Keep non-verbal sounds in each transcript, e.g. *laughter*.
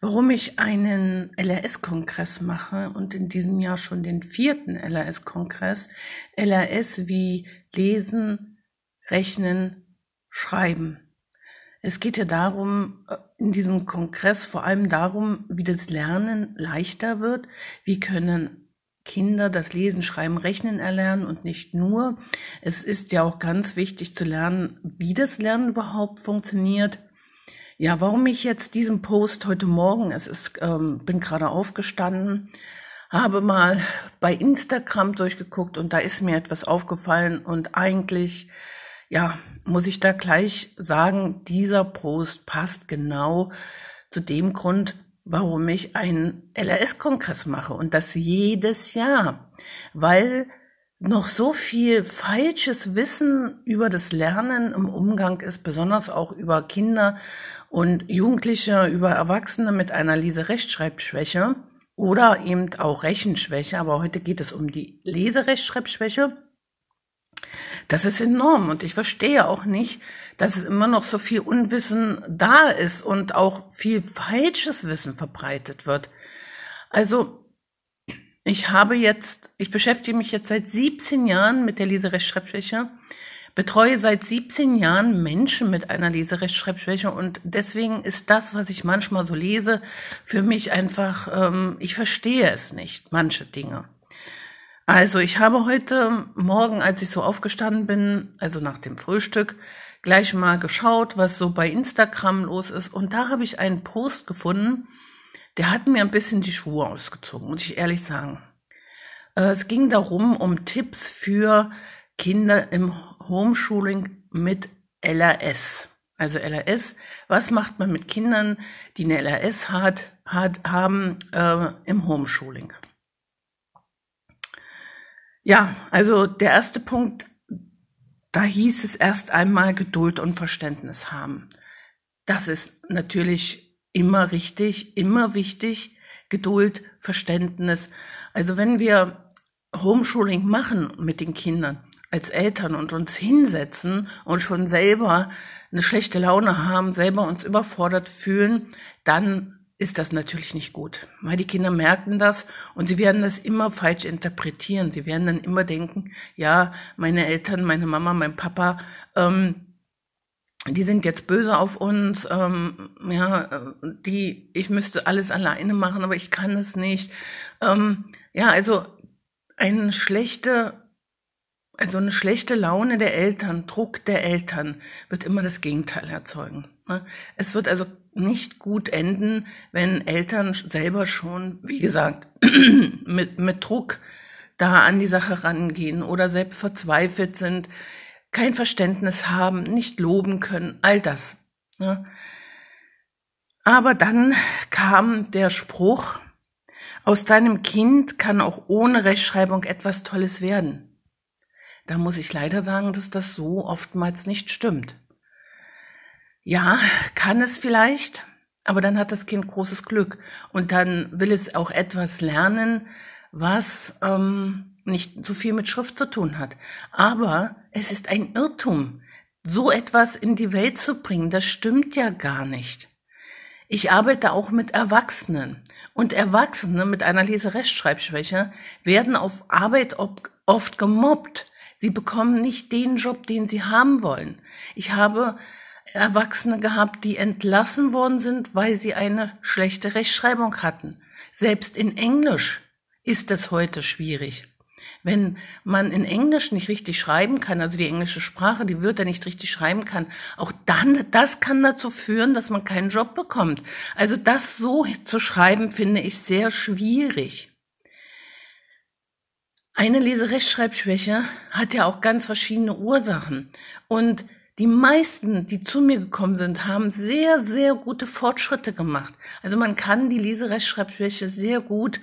warum ich einen LRS-Kongress mache und in diesem Jahr schon den vierten LRS-Kongress. LRS wie Lesen, Rechnen, Schreiben. Es geht ja darum, äh, in diesem Kongress vor allem darum, wie das Lernen leichter wird, wie können Kinder das Lesen, Schreiben, Rechnen erlernen und nicht nur. Es ist ja auch ganz wichtig zu lernen, wie das Lernen überhaupt funktioniert ja, warum ich jetzt diesen Post heute Morgen, es ist, ähm, bin gerade aufgestanden, habe mal bei Instagram durchgeguckt und da ist mir etwas aufgefallen und eigentlich, ja, muss ich da gleich sagen, dieser Post passt genau zu dem Grund, warum ich einen LRS-Kongress mache und das jedes Jahr, weil noch so viel falsches Wissen über das Lernen im Umgang ist, besonders auch über Kinder und Jugendliche, über Erwachsene mit einer Leserechtschreibschwäche oder eben auch Rechenschwäche. Aber heute geht es um die Leserechtschreibschwäche. Das ist enorm und ich verstehe auch nicht, dass es immer noch so viel Unwissen da ist und auch viel falsches Wissen verbreitet wird. Also ich habe jetzt, ich beschäftige mich jetzt seit 17 Jahren mit der Leserechtschreibschwäche, betreue seit 17 Jahren Menschen mit einer Leserechtschreibschwäche und deswegen ist das, was ich manchmal so lese, für mich einfach, ähm, ich verstehe es nicht, manche Dinge. Also ich habe heute Morgen, als ich so aufgestanden bin, also nach dem Frühstück, gleich mal geschaut, was so bei Instagram los ist und da habe ich einen Post gefunden, der hat mir ein bisschen die Schuhe ausgezogen, muss ich ehrlich sagen. Äh, es ging darum, um Tipps für Kinder im Homeschooling mit LRS. Also LRS, was macht man mit Kindern, die eine LRS hat, hat haben äh, im Homeschooling? Ja, also der erste Punkt, da hieß es erst einmal Geduld und Verständnis haben. Das ist natürlich immer richtig, immer wichtig. Geduld, Verständnis. Also wenn wir Homeschooling machen mit den Kindern als Eltern und uns hinsetzen und schon selber eine schlechte Laune haben, selber uns überfordert fühlen, dann ist das natürlich nicht gut, weil die Kinder merken das und sie werden das immer falsch interpretieren. Sie werden dann immer denken, ja, meine Eltern, meine Mama, mein Papa, ähm, die sind jetzt böse auf uns, ähm, ja, die, ich müsste alles alleine machen, aber ich kann es nicht. Ähm, ja, also eine schlechte, also eine schlechte Laune der Eltern, Druck der Eltern wird immer das Gegenteil erzeugen. Ne? Es wird also nicht gut enden, wenn Eltern selber schon, wie gesagt, *clears throat* mit, mit Druck da an die Sache rangehen oder selbst verzweifelt sind kein Verständnis haben, nicht loben können, all das. Ja. Aber dann kam der Spruch, aus deinem Kind kann auch ohne Rechtschreibung etwas Tolles werden. Da muss ich leider sagen, dass das so oftmals nicht stimmt. Ja, kann es vielleicht, aber dann hat das Kind großes Glück und dann will es auch etwas lernen, was ähm, nicht so viel mit Schrift zu tun hat. Aber es ist ein Irrtum, so etwas in die Welt zu bringen. Das stimmt ja gar nicht. Ich arbeite auch mit Erwachsenen. Und Erwachsene mit einer Leserechtschreibschwäche werden auf Arbeit oft gemobbt. Sie bekommen nicht den Job, den sie haben wollen. Ich habe Erwachsene gehabt, die entlassen worden sind, weil sie eine schlechte Rechtschreibung hatten. Selbst in Englisch ist es heute schwierig. Wenn man in Englisch nicht richtig schreiben kann, also die englische Sprache, die Wörter nicht richtig schreiben kann, auch dann, das kann dazu führen, dass man keinen Job bekommt. Also das so zu schreiben, finde ich sehr schwierig. Eine Leserechtschreibschwäche hat ja auch ganz verschiedene Ursachen. Und die meisten, die zu mir gekommen sind, haben sehr, sehr gute Fortschritte gemacht. Also man kann die Leserechtschreibschwäche sehr gut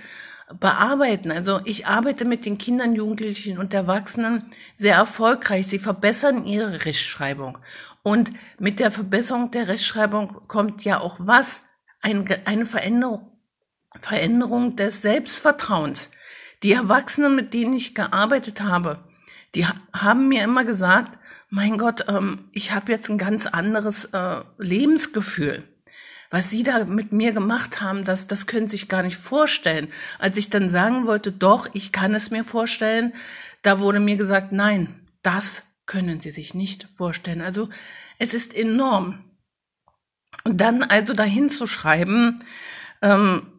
bearbeiten. Also ich arbeite mit den Kindern, Jugendlichen und Erwachsenen sehr erfolgreich. Sie verbessern ihre Rechtschreibung. Und mit der Verbesserung der Rechtschreibung kommt ja auch was? eine Veränderung, Veränderung des Selbstvertrauens. Die Erwachsenen, mit denen ich gearbeitet habe, die haben mir immer gesagt, mein Gott, ähm, ich habe jetzt ein ganz anderes äh, Lebensgefühl Was Sie da mit mir gemacht haben, das, das können Sie sich gar nicht vorstellen. Als ich dann sagen wollte, doch, ich kann es mir vorstellen, da wurde mir gesagt, nein, das können Sie sich nicht vorstellen. Also es ist enorm. Und dann also dahin zu schreiben, ähm,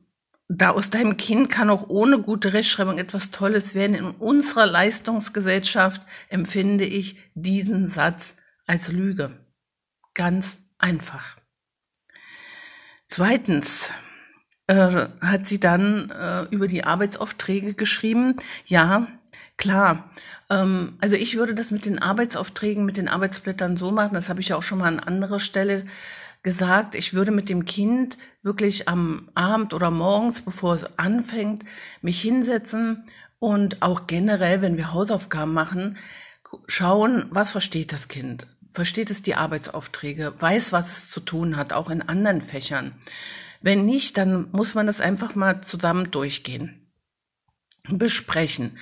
da aus deinem Kind kann auch ohne gute Rechtschreibung etwas Tolles werden. In unserer Leistungsgesellschaft empfinde ich diesen Satz als Lüge. Ganz einfach. Zweitens äh, hat sie dann äh, über die Arbeitsaufträge geschrieben. Ja, klar. Ähm, also ich würde das mit den Arbeitsaufträgen, mit den Arbeitsblättern so machen. Das habe ich ja auch schon mal an anderer Stelle gesagt, ich würde mit dem Kind wirklich am Abend oder morgens, bevor es anfängt, mich hinsetzen und auch generell, wenn wir Hausaufgaben machen, schauen, was versteht das Kind? Versteht es die Arbeitsaufträge? Weiß, was es zu tun hat, auch in anderen Fächern? Wenn nicht, dann muss man das einfach mal zusammen durchgehen. Besprechen.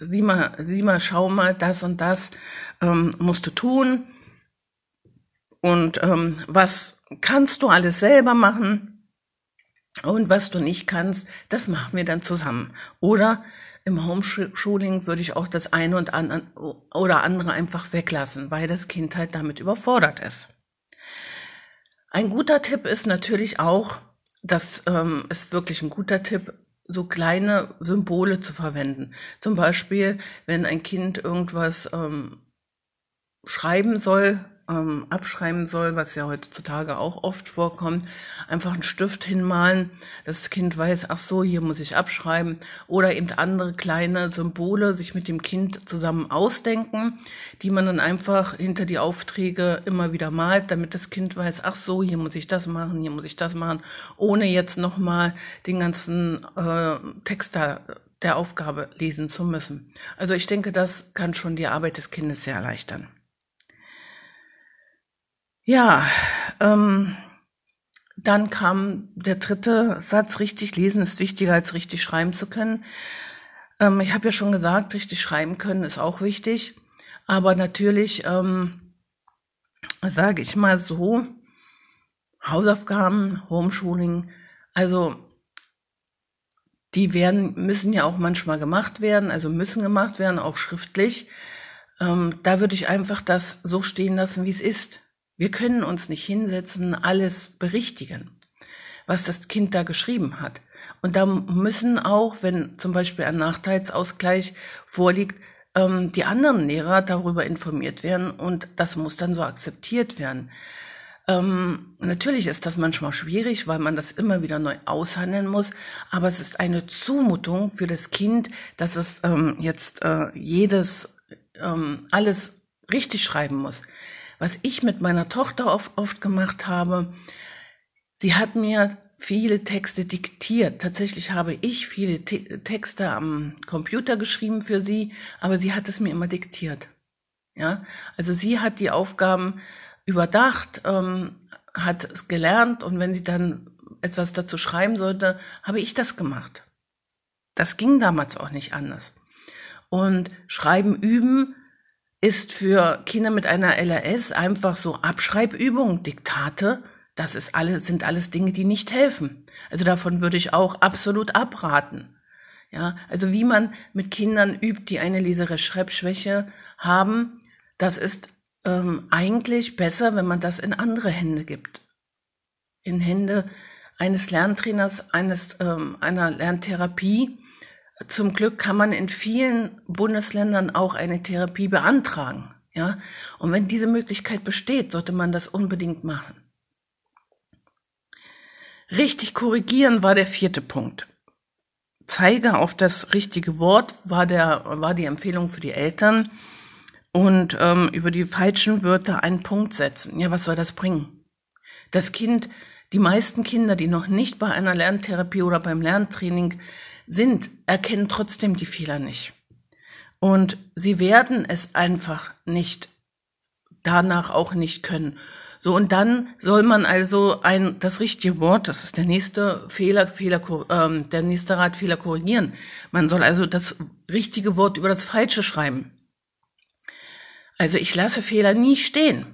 Sieh mal, sieh mal, schau mal, das und das ähm, musst du tun. Und ähm, was kannst du alles selber machen? Und was du nicht kannst, das machen wir dann zusammen. Oder im Homeschooling würde ich auch das eine und andere oder andere einfach weglassen, weil das Kind halt damit überfordert ist. Ein guter Tipp ist natürlich auch, das ähm, ist wirklich ein guter Tipp, so kleine Symbole zu verwenden. Zum Beispiel, wenn ein Kind irgendwas ähm, schreiben soll, ähm, abschreiben soll, was ja heutzutage auch oft vorkommt, einfach einen Stift hinmalen, das Kind weiß, ach so, hier muss ich abschreiben, oder eben andere kleine Symbole sich mit dem Kind zusammen ausdenken, die man dann einfach hinter die Aufträge immer wieder malt, damit das Kind weiß, ach so, hier muss ich das machen, hier muss ich das machen, ohne jetzt nochmal den ganzen äh, Text da der Aufgabe lesen zu müssen. Also ich denke, das kann schon die Arbeit des Kindes sehr erleichtern. Ja, ähm, dann kam der dritte Satz, richtig lesen ist wichtiger als richtig schreiben zu können. Ähm, ich habe ja schon gesagt, richtig schreiben können ist auch wichtig. Aber natürlich, ähm, sage ich mal so, Hausaufgaben, Homeschooling, also die werden, müssen ja auch manchmal gemacht werden, also müssen gemacht werden, auch schriftlich. Ähm, da würde ich einfach das so stehen lassen, wie es ist. Wir können uns nicht hinsetzen, alles berichtigen, was das Kind da geschrieben hat. Und da müssen auch, wenn zum Beispiel ein Nachteilsausgleich vorliegt, ähm, die anderen Lehrer darüber informiert werden und das muss dann so akzeptiert werden. Ähm, natürlich ist das manchmal schwierig, weil man das immer wieder neu aushandeln muss, aber es ist eine Zumutung für das Kind, dass es ähm, jetzt äh, jedes ähm, alles richtig schreiben muss was ich mit meiner Tochter oft, oft gemacht habe, sie hat mir viele Texte diktiert. Tatsächlich habe ich viele Te Texte am Computer geschrieben für sie, aber sie hat es mir immer diktiert. Ja, also sie hat die Aufgaben überdacht, ähm, hat es gelernt und wenn sie dann etwas dazu schreiben sollte, habe ich das gemacht. Das ging damals auch nicht anders. Und Schreiben üben ist für Kinder mit einer LRS einfach so Abschreibübung, Diktate. Das ist alles, sind alles Dinge, die nicht helfen. Also davon würde ich auch absolut abraten. Ja, also wie man mit Kindern übt, die eine Leserechtschreibschwäche haben, das ist ähm, eigentlich besser, wenn man das in andere Hände gibt. In Hände eines Lerntrainers, eines ähm, einer Lerntherapie, zum Glück kann man in vielen Bundesländern auch eine Therapie beantragen. Ja, und wenn diese Möglichkeit besteht, sollte man das unbedingt machen. Richtig korrigieren war der vierte Punkt. Zeige auf das richtige Wort war der war die Empfehlung für die Eltern und ähm, über die falschen Wörter einen Punkt setzen. Ja, was soll das bringen? Das Kind, die meisten Kinder, die noch nicht bei einer Lerntherapie oder beim Lerntraining sind, erkennen trotzdem die Fehler nicht. Und sie werden es einfach nicht danach auch nicht können. So, und dann soll man also ein, das richtige Wort, das ist der nächste Fehler, Fehler, ähm, der nächste Rat, Fehler korrigieren. Man soll also das richtige Wort über das falsche schreiben. Also ich lasse Fehler nie stehen.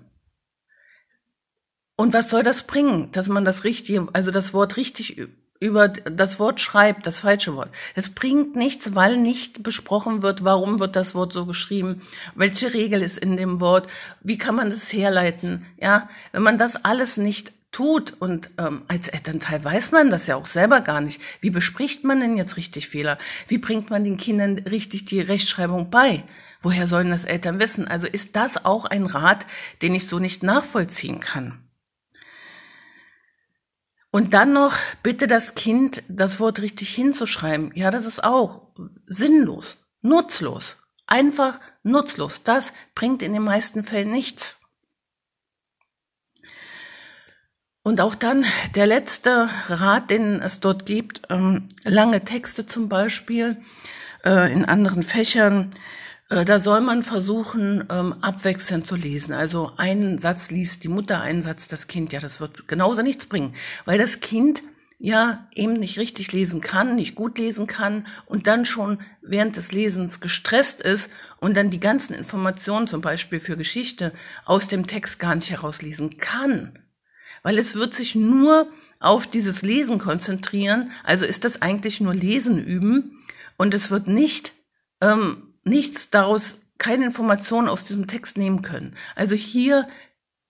Und was soll das bringen, dass man das richtige, also das Wort richtig über das Wort schreibt, das falsche Wort. Es bringt nichts, weil nicht besprochen wird, warum wird das Wort so geschrieben, welche Regel ist in dem Wort, wie kann man das herleiten. Ja, wenn man das alles nicht tut und ähm, als Elternteil weiß man das ja auch selber gar nicht. Wie bespricht man denn jetzt richtig Fehler? Wie bringt man den Kindern richtig die Rechtschreibung bei? Woher sollen das Eltern wissen? Also ist das auch ein Rat, den ich so nicht nachvollziehen kann. Und dann noch bitte das Kind das Wort richtig hinzuschreiben. Ja, das ist auch sinnlos, nutzlos, einfach nutzlos. Das bringt in den meisten Fällen nichts. Und auch dann der letzte Rat, den es dort gibt, ähm, lange Texte zum Beispiel äh, in anderen Fächern, da soll man versuchen, ähm, abwechselnd zu lesen. Also einen Satz liest die Mutter, einen Satz das Kind. Ja, das wird genauso nichts bringen, weil das Kind ja eben nicht richtig lesen kann, nicht gut lesen kann und dann schon während des Lesens gestresst ist und dann die ganzen Informationen, zum Beispiel für Geschichte, aus dem Text gar nicht herauslesen kann. Weil es wird sich nur auf dieses Lesen konzentrieren, also ist das eigentlich nur Lesen üben und es wird nicht ähm, nichts daraus, keine Informationen aus diesem Text nehmen können. Also hier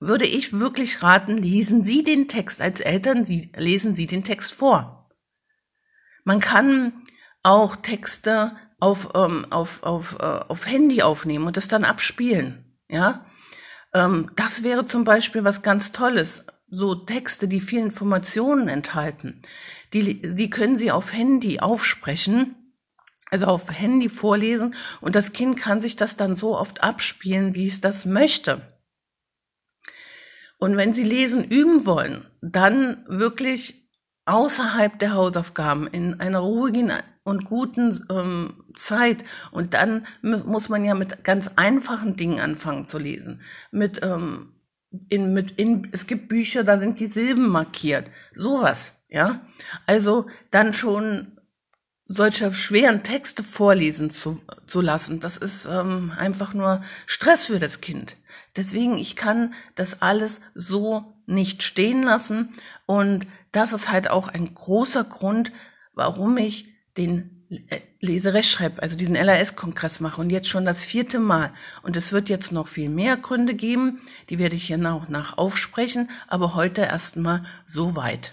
würde ich wirklich raten, lesen Sie den Text als Eltern, Sie, lesen Sie den Text vor. Man kann auch Texte auf, ähm, auf, auf, äh, auf Handy aufnehmen und das dann abspielen. Ja, ähm, das wäre zum Beispiel was ganz Tolles. So Texte, die viel Informationen enthalten, die, die können Sie auf Handy aufsprechen also auf Handy vorlesen und das Kind kann sich das dann so oft abspielen, wie es das möchte. Und wenn Sie lesen üben wollen, dann wirklich außerhalb der Hausaufgaben in einer ruhigen und guten ähm, Zeit. Und dann muss man ja mit ganz einfachen Dingen anfangen zu lesen. Mit, ähm, in, mit, in, es gibt Bücher, da sind die Silben markiert. Sowas, ja. Also dann schon solche schweren Texte vorlesen zu, zu lassen, das ist ähm, einfach nur Stress für das Kind. Deswegen, ich kann das alles so nicht stehen lassen. Und das ist halt auch ein großer Grund, warum ich den äh, Leserechtschreib, also diesen LRS-Kongress mache und jetzt schon das vierte Mal. Und es wird jetzt noch viel mehr Gründe geben, die werde ich hier nach nach aufsprechen, aber heute erstmal so weit.